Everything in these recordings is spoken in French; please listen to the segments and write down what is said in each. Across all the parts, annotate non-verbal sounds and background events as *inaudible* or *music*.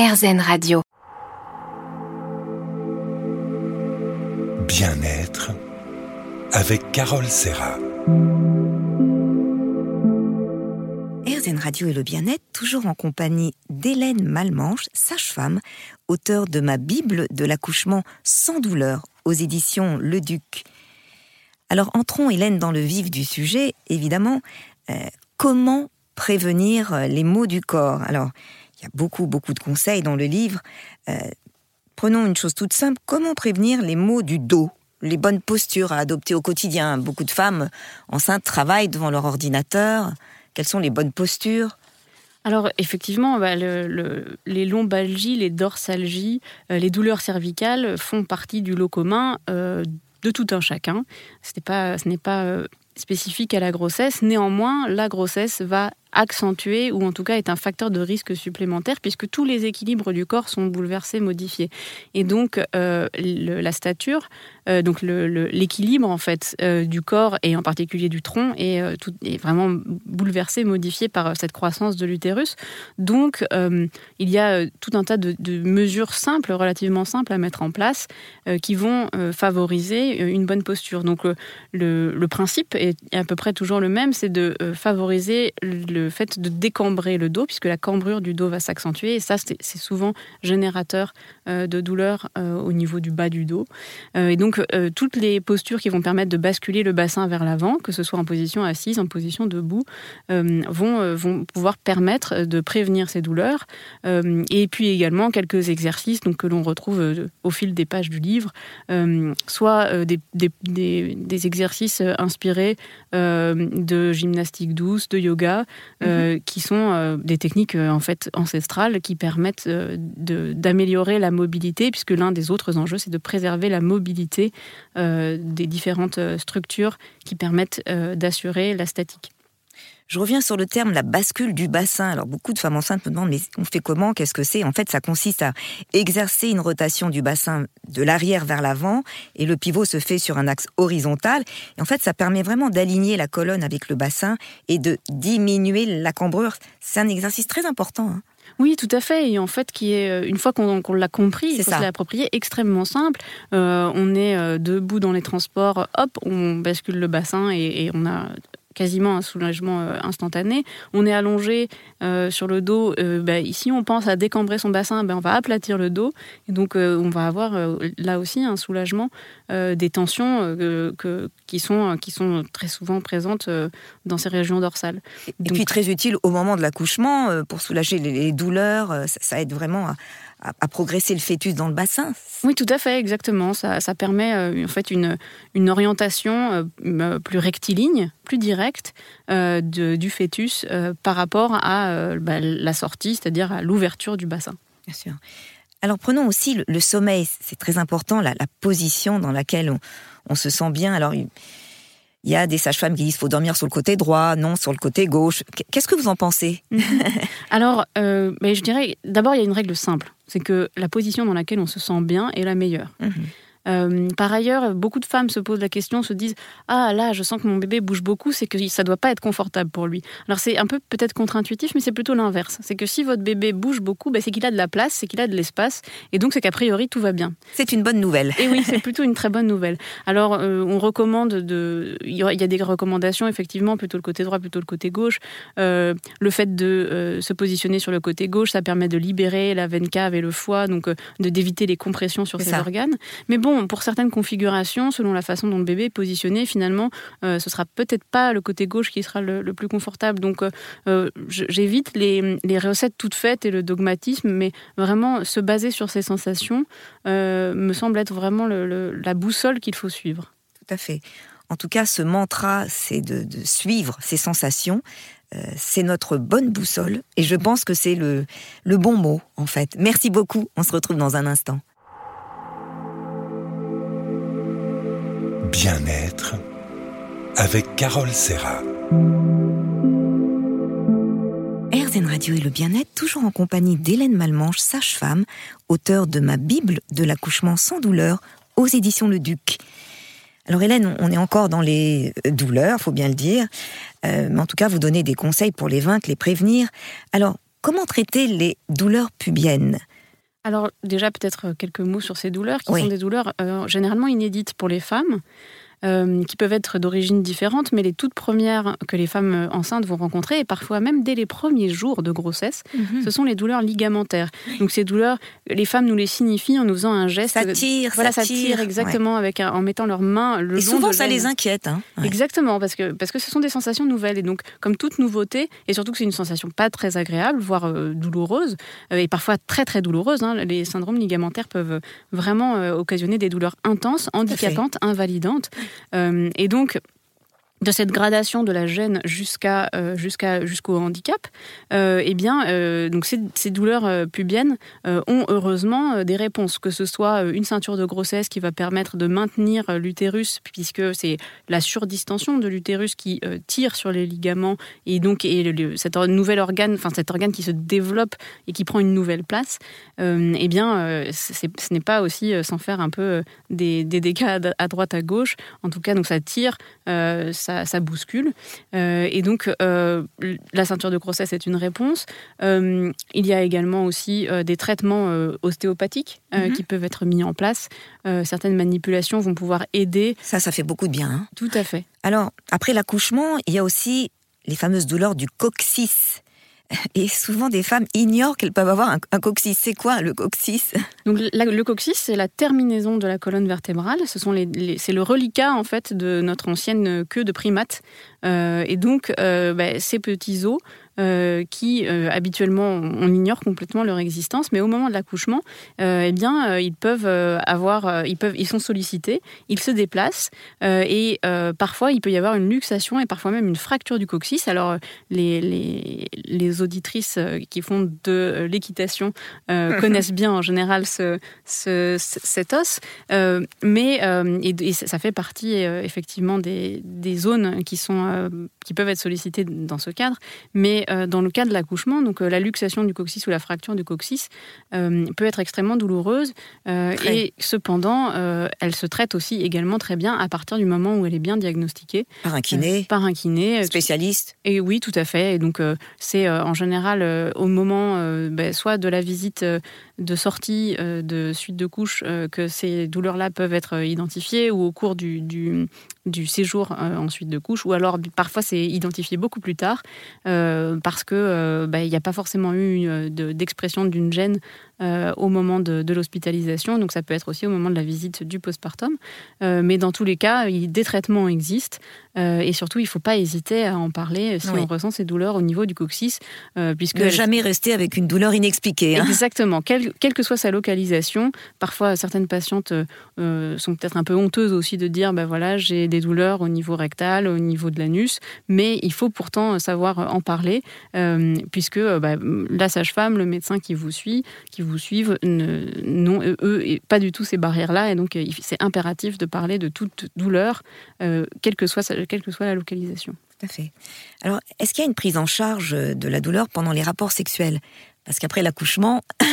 RZN Radio. Bien-être avec Carole Serra. RZN Radio et le bien-être, toujours en compagnie d'Hélène Malmanche, sage-femme, auteure de ma Bible de l'accouchement sans douleur aux éditions Le Duc. Alors entrons, Hélène, dans le vif du sujet, évidemment. Euh, comment prévenir les maux du corps? Alors, il y a beaucoup, beaucoup de conseils dans le livre. Euh, prenons une chose toute simple. Comment prévenir les maux du dos les bonnes postures à adopter au quotidien? Beaucoup de femmes enceintes travaillent devant leur ordinateur. Quelles sont les bonnes postures? Alors effectivement, bah, les lombalgies, les dorsalgies, les douleurs cervicales font partie du lot commun de tout un chacun. Ce n'est pas spécifique à la grossesse. Néanmoins, la grossesse va accentuer ou en tout cas est un facteur de risque supplémentaire puisque tous les équilibres du corps sont bouleversés, modifiés. Et donc euh, la stature, euh, donc l'équilibre en fait euh, du corps et en particulier du tronc est vraiment bouleversé, modifié par cette croissance de l'utérus. Donc il y a tout un tas de, mesures simples, relativement simples à mettre en place qui vont favoriser une bonne posture. Donc le, le principe est à peu près toujours le même, c'est de favoriser le le fait de décambrer le dos, puisque la cambrure du dos va s'accentuer. Et ça, c'est souvent générateur euh, de douleur euh, au niveau du bas du dos. Euh, et donc, toutes les postures qui vont permettre de basculer le bassin vers l'avant, que ce soit en position assise, en position debout, vont, vont pouvoir permettre de prévenir ces douleurs. et puis également quelques exercices donc, que l'on retrouve au fil des pages du livre, soit des, des, des, exercices inspirés de gymnastique douce, de yoga, euh, mhm. qui sont euh, des techniques euh, en fait ancestrales qui permettent d'améliorer la mobilité, puisque l'un des autres enjeux, c'est de préserver la mobilité des différentes structures qui permettent d'assurer la statique. Je reviens sur le terme la bascule du bassin. Alors beaucoup de femmes enceintes me demandent mais on fait comment? Qu'est-ce que c'est? En fait, ça consiste à exercer une rotation du bassin de l'arrière vers l'avant et le pivot se fait sur un axe horizontal. Et en fait, ça permet vraiment d'aligner la colonne avec le bassin et de diminuer la cambrure. C'est un exercice très important. Hein. Oui, tout à fait. Et en fait, qui est euh, une fois qu'on l'a compris, c'est ça. approprié, extrêmement simple. Euh, on est euh, debout dans les transports, hop, on bascule le bassin et, et on a quasiment un soulagement euh, instantané. On est allongé euh, sur le dos. Euh, bah, ici, on pense à décambrer son bassin, ben, on va aplatir le dos. Et donc, on va avoir là aussi un soulagement des tensions qui, sont, qui sont très souvent présentes dans ces régions dorsales. Et puis, très utile au moment de l'accouchement pour soulager les, douleurs. Ça, aide vraiment à à, progresser le fœtus dans le bassin. Oui, tout à fait, exactement. Ça, permet euh, en fait une, une orientation euh, euh, plus rectiligne, plus directe du fœtus par rapport à bah, la sortie, c'est-à-dire à, l'ouverture du bassin. Bien sûr. Alors prenons aussi le, sommeil, c'est très important, la, position dans laquelle on, on, se sent bien. Alors il y a des sages-femmes qui disent qu'il faut dormir sur le côté droit, non sur le côté gauche. Qu'est-ce que vous en pensez? *laughs* Alors, euh, mais je dirais, d'abord, il y a une règle simple. C'est que la position dans laquelle on se sent bien est la meilleure. Mhm. Euh, par ailleurs, beaucoup de femmes se posent la question, se disent Ah là, je sens que mon bébé bouge beaucoup, c'est que ça doit pas être confortable pour lui. Alors c'est un peu peut-être contre-intuitif, mais c'est plutôt l'inverse. C'est que si votre bébé bouge beaucoup, ben, c'est qu'il a de la place, c'est qu'il a de l'espace, et donc c'est qu'a priori tout va bien. C'est une bonne nouvelle. Et oui, c'est *laughs* plutôt une très bonne nouvelle. Alors euh, on recommande de, il y a des recommandations effectivement, plutôt le côté droit, plutôt le côté gauche. Euh, le fait de se positionner sur le côté gauche, ça permet de libérer la veine cave et le foie, donc d'éviter les compressions sur ces organes. Mais bon pour certaines configurations, selon la façon dont le bébé est positionné, finalement, euh, ce sera peut-être pas le côté gauche qui sera le, plus confortable. Donc, euh, euh, j'évite les, recettes toutes faites et le dogmatisme, mais vraiment se baser sur ces sensations me semble être vraiment la boussole qu'il faut suivre. Tout à fait. En tout cas, ce mantra, c'est de, suivre ces sensations. c'est notre bonne boussole et je pense que c'est le bon mot en fait. Merci beaucoup, on se retrouve dans un instant. Bien-être avec Carole Serra. RZN Radio et le bien-être, toujours en compagnie d'Hélène Malmanche, sage-femme, auteure de ma Bible de l'accouchement sans douleur aux éditions Le Duc. Alors Hélène, on est encore dans les douleurs, faut bien le dire, euh, mais en tout cas, vous donnez des conseils pour les vaincre, les prévenir. Alors, comment traiter les douleurs pubiennes? Alors déjà peut-être quelques mots sur ces douleurs, qui sont des douleurs généralement inédites pour les femmes. Euh, qui peuvent être d'origine différente, mais les toutes premières que les femmes euh, enceintes vont rencontrer, et parfois même dès les premiers jours de grossesse, mhm. ce sont les douleurs ligamentaires. Donc ces douleurs, les femmes nous les signifient en nous faisant un geste. Ça tire, voilà, ça, tire, exactement, avec en mettant leurs mains le et souvent ça les inquiète. Hein. Exactement, parce que parce que ce sont des sensations nouvelles, et donc comme toute nouveauté, et surtout que c'est une sensation pas très agréable, voire euh, douloureuse, et parfois très très douloureuse. Hein, les syndromes ligamentaires peuvent vraiment occasionner des douleurs intenses, handicapantes, invalidantes. Euh, et donc, de cette gradation de la gêne jusqu'à euh, jusqu'à jusqu'au handicap, euh, eh bien, euh, donc ces, douleurs pubiennes ont heureusement des réponses, que ce soit une ceinture de grossesse qui va permettre de maintenir l'utérus, puisque c'est la surdistension de l'utérus qui tire sur les ligaments et donc et le, cet nouvel organe, enfin cet organe qui se développe et qui prend une nouvelle place. eh bien, ce n'est pas aussi sans faire un peu des, des dégâts à droite à gauche. En tout cas, donc ça tire, ça, bouscule. Euh, et donc, euh, la ceinture de grossesse est une réponse. Euh, il y a également aussi des traitements ostéopathiques mhm. qui peuvent être mis en place. certaines manipulations vont pouvoir aider. Ça, ça fait beaucoup de bien. Hein. Tout à fait. Alors, après l'accouchement, il y a aussi les fameuses douleurs du coccyx. Et souvent, des femmes ignorent qu'elles peuvent avoir un, coccyx. C'est quoi le coccyx? Donc, le coccyx, c'est la terminaison de la colonne vertébrale. Ce sont les, c'est le reliquat en fait de notre ancienne queue de primate. Euh, et donc, euh, bah, ces petits os euh, qui habituellement on ignore complètement leur existence, mais au moment de l'accouchement, eh bien ils peuvent avoir, ils peuvent, ils sont sollicités, ils se déplacent et parfois il peut y avoir une luxation et parfois même une fracture du coccyx. Alors les, les, les auditrices qui font de l'équitation *laughs* connaissent bien en général ce, ce, cet os, mais et, ça fait partie effectivement des, des zones qui sont euh, qui peuvent être sollicitées dans ce cadre. Mais euh, dans le cas de l'accouchement, donc euh, la luxation du coccyx ou la fracture du coccyx peut être extrêmement douloureuse. et cependant, elle se traite aussi également très bien à partir du moment où elle est bien diagnostiquée. Par un kiné Par un kiné. Spécialiste Et oui, tout à fait. Et donc, c'est en général au moment ben, soit de la visite de sortie de suite de couche que ces douleurs-là peuvent être identifiées ou au cours du, du, du séjour ensuite de couche ou alors parfois c'est identifié beaucoup plus tard euh, parce que euh, bah, il n'y a pas forcément eu euh, d'expression d'une gêne au moment de, l'hospitalisation. Donc ça peut être aussi au moment de la visite du postpartum. mais dans tous les cas, des traitements existent et surtout il ne faut pas hésiter à en parler si on ressent ces douleurs au niveau du coccyx, puisque ne jamais rester avec une douleur inexpliquée. Hein. Exactement, quelle, que soit sa localisation. Parfois certaines patientes sont peut-être un peu honteuses aussi de dire ben voilà j'ai des douleurs au niveau rectal, au niveau de l'anus, mais il faut pourtant savoir en parler, euh, puisque euh, bah, la sage-femme, le médecin qui vous suit, qui vous suivent, n'ont eux pas du tout ces barrières-là, et donc euh, c'est impératif de parler de toute douleur, quelle, que soit, quelle que soit la localisation. Tout à fait. Alors, est-ce qu'il y a une prise en charge de la douleur pendant les rapports sexuels? Parce qu'après l'accouchement, *clears throat*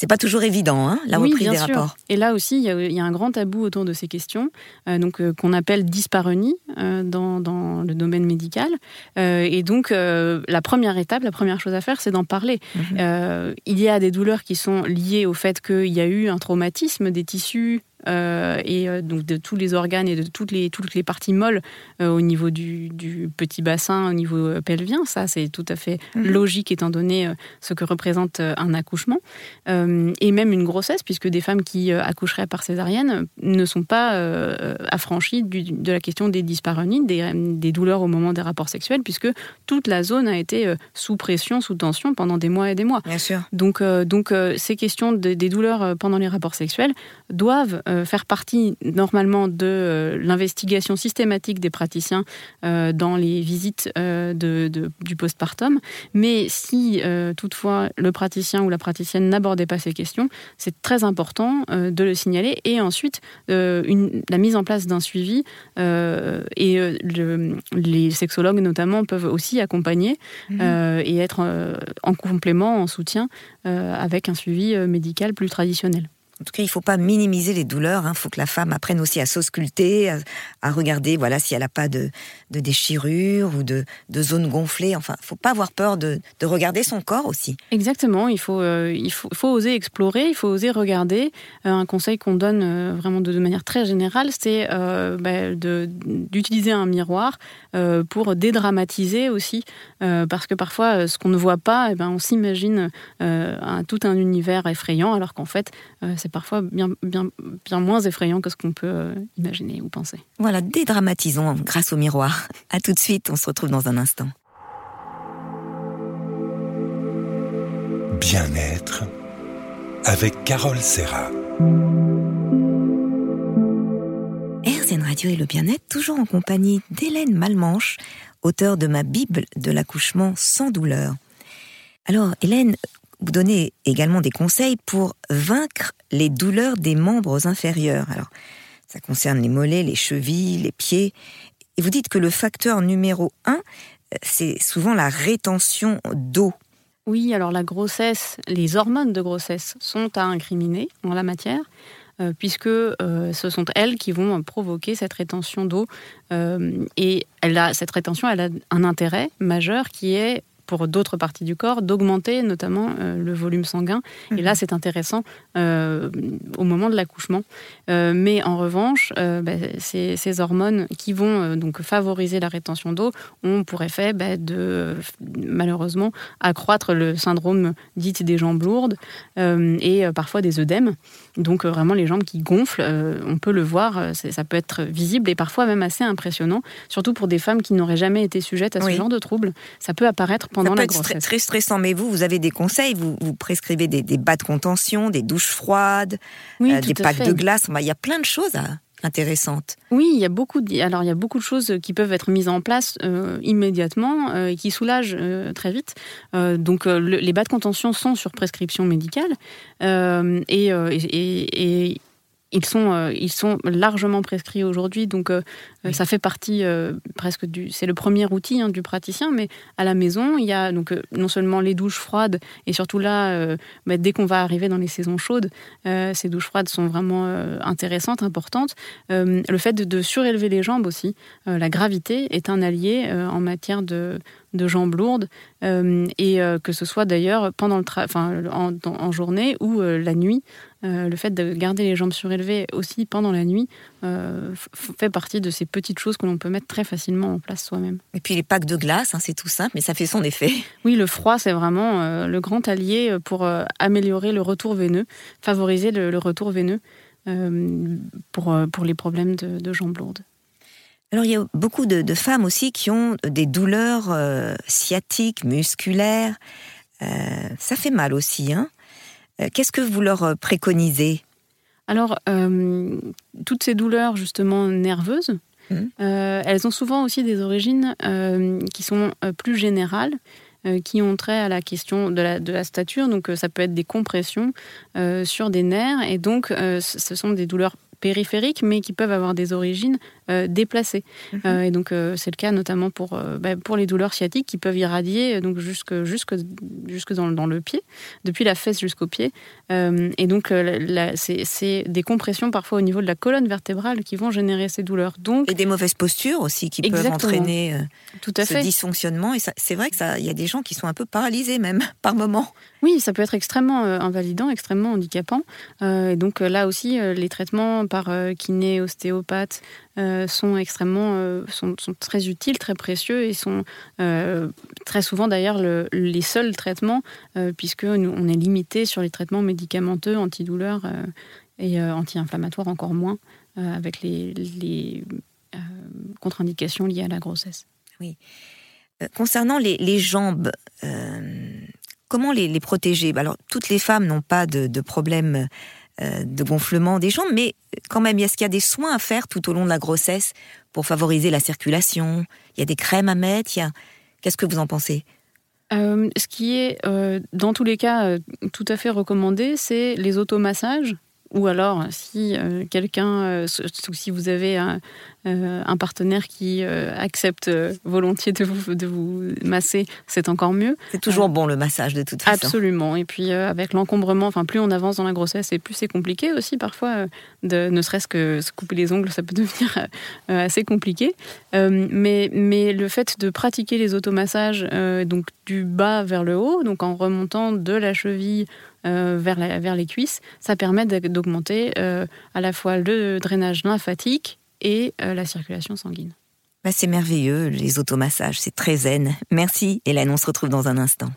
c'est pas toujours évident, hein, la reprise des rapports. Et là aussi, il y, a un grand tabou autour de ces questions, euh, donc euh, qu'on appelle dyspareunie euh, dans, dans, le domaine médical. et donc, la première étape, la première chose à faire, c'est d'en parler. Mhm. il y a des douleurs qui sont liées au fait qu'il y a eu un traumatisme des tissus euh, et euh, donc de tous les organes et de toutes les, toutes les parties molles euh, au niveau du, du, petit bassin, au niveau pelvien. Ça, c'est tout à fait mhm. logique étant donné ce que représente un accouchement. et même une grossesse, puisque des femmes qui accoucheraient par césarienne ne sont pas affranchies du, de la question des dyspareunies, des, des, douleurs au moment des rapports sexuels, puisque toute la zone a été sous pression, sous tension pendant des mois et des mois. Bien sûr. Donc, donc ces questions des douleurs pendant les rapports sexuels doivent faire partie normalement de euh, l'investigation systématique des praticiens euh, dans les visites de, du postpartum. Mais si toutefois le praticien ou la praticienne n'abordait pas ces questions, c'est très important de le signaler et ensuite une, la mise en place d'un suivi et les sexologues notamment peuvent aussi accompagner mmh. et être en complément, en soutien avec un suivi médical plus traditionnel. En tout cas, il ne faut pas minimiser les douleurs. Il hein. faut que la femme apprenne aussi à s'ausculter, à, regarder voilà, si elle n'a pas de, de déchirure ou de, de zones gonflées. Enfin, il ne faut pas avoir peur de, de, regarder son corps aussi. Exactement. Il faut, euh, il faut, oser explorer, il faut oser regarder. Euh, un conseil qu'on donne euh, vraiment de, manière très générale, c'est bah, d'utiliser un miroir pour dédramatiser aussi. parce que parfois, ce qu'on ne voit pas, eh ben, on s'imagine tout un univers effrayant, alors qu'en fait, c'est parfois bien, bien, bien moins effrayant que ce qu'on peut euh, imaginer ou penser. Voilà, dédramatisons grâce au miroir. À tout de suite, on se retrouve dans un instant. Bien-être avec Carole Serra. RZN Radio et le bien-être, toujours en compagnie d'Hélène Malmanche, auteure de ma Bible de l'accouchement sans douleur. Alors, Hélène, vous donnez également des conseils pour vaincre les douleurs des membres inférieurs. Alors, ça concerne les mollets, les chevilles, les pieds. Et vous dites que le facteur numéro un, c'est souvent la rétention d'eau. Oui, alors la grossesse, les hormones de grossesse sont à incriminer en la matière, euh, puisque euh, ce sont elles qui vont provoquer cette rétention d'eau. Euh, et elle a, cette rétention, elle a un intérêt majeur qui est pour d'autres parties du corps, d'augmenter notamment euh, le volume sanguin. Et là, mhm. c'est intéressant euh, au moment de l'accouchement. Euh, mais en revanche, bah, ces, hormones qui vont donc favoriser la rétention d'eau ont pour effet bah, de malheureusement accroître le syndrome dit des jambes lourdes et parfois des œdèmes. Donc vraiment les jambes qui gonflent, on peut le voir, ça peut être visible et parfois même assez impressionnant, surtout pour des femmes qui n'auraient jamais été sujettes à ce genre de troubles. Ça peut apparaître pendant ça peut être Très, stressant, mais vous, vous avez des conseils, vous, vous prescrivez des, bas de contention, des douches froides, euh, des packs de glace. il y a plein de choses intéressantes. Oui, il y a beaucoup de, alors il y a beaucoup de choses qui peuvent être mises en place euh, immédiatement euh, et qui soulagent très vite. donc les bas de contention sont sur prescription médicale et, et ils sont, euh, ils sont largement prescrits aujourd'hui, donc euh, euh, ça fait partie presque du. C'est le premier outil hein, du praticien, mais à la maison, il y a donc non seulement les douches froides, et surtout là, bah, dès qu'on va arriver dans les saisons chaudes, ces douches froides sont vraiment intéressantes, importantes. le fait de, surélever les jambes aussi, la gravité est un allié en matière de, de jambes lourdes, et que ce soit d'ailleurs pendant le en, en, journée ou la nuit. Euh, le fait de garder les jambes surélevées aussi pendant la nuit euh, fait partie de ces petites choses que l'on peut mettre très facilement en place soi-même. Et puis les packs de glace, hein, c'est tout simple, mais ça fait son effet. *laughs* Oui, le froid, c'est vraiment euh, le grand allié pour améliorer le retour veineux, favoriser le, retour veineux pour, pour les problèmes de, jambes lourdes. Alors il y a beaucoup de, de femmes aussi qui ont des douleurs sciatiques, musculaires. ça fait mal aussi, hein qu'est-ce que vous leur euh, préconisez? Alors, euh, toutes ces douleurs justement nerveuses, mmh. elles ont souvent aussi des origines qui sont plus générales qui ont trait à la question de la, de la stature. Donc, ça peut être des compressions sur des nerfs. Et donc, ce sont des douleurs périphériques, mais qui peuvent avoir des origines euh, déplacées. Mhm. Euh, et donc, euh, c'est le cas notamment pour, bah, pour les douleurs sciatiques qui peuvent irradier donc, jusque, jusque, jusque dans, dans le pied, depuis la fesse jusqu'au pied. et donc, c'est des compressions parfois au niveau de la colonne vertébrale qui vont générer ces douleurs. Donc, et des mauvaises postures aussi qui peuvent entraîner Tout à ce dysfonctionnement. Et c'est vrai qu'il y a des gens qui sont un peu paralysés même *laughs* par moment. Oui, ça peut être extrêmement invalidant, extrêmement handicapant. et donc là aussi, les traitements par euh, kiné, ostéopathe, euh, sont extrêmement euh, sont, très utiles, très précieux et sont très souvent d'ailleurs les seuls traitements puisque on est limité sur les traitements médicamenteux, antidouleurs et anti-inflammatoires encore moins avec les, contre-indications liées à la grossesse. Oui. Concernant les, jambes, comment les, protéger? Alors, toutes les femmes n'ont pas de, de problème euh, de gonflement des jambes, mais quand même, est-ce qu'il y a des soins à faire tout au long de la grossesse pour favoriser la circulation? Il y a des crèmes à mettre? Qu'est-ce que vous en pensez? Euh, ce qui est, euh, dans tous les cas, tout à fait recommandé, c'est les automassages ou alors, si quelqu'un, si vous avez un, un partenaire qui accepte volontiers de vous, de vous masser, c'est encore mieux. C'est toujours bon le massage de toute façon. Absolument. Et puis avec l'encombrement, enfin plus on avance dans la grossesse et plus c'est compliqué aussi parfois, de, ne serait-ce que se couper les ongles, ça peut *laughs* devenir assez compliqué. mais, mais le fait de pratiquer les automassages, donc du bas vers le haut, donc en remontant de la cheville euh, vers, vers, les cuisses, ça permet d'augmenter euh, à la fois le drainage lymphatique et euh, la circulation sanguine. Bah, c'est merveilleux, les automassages, c'est très zen. Merci Hélène, on se retrouve dans un instant.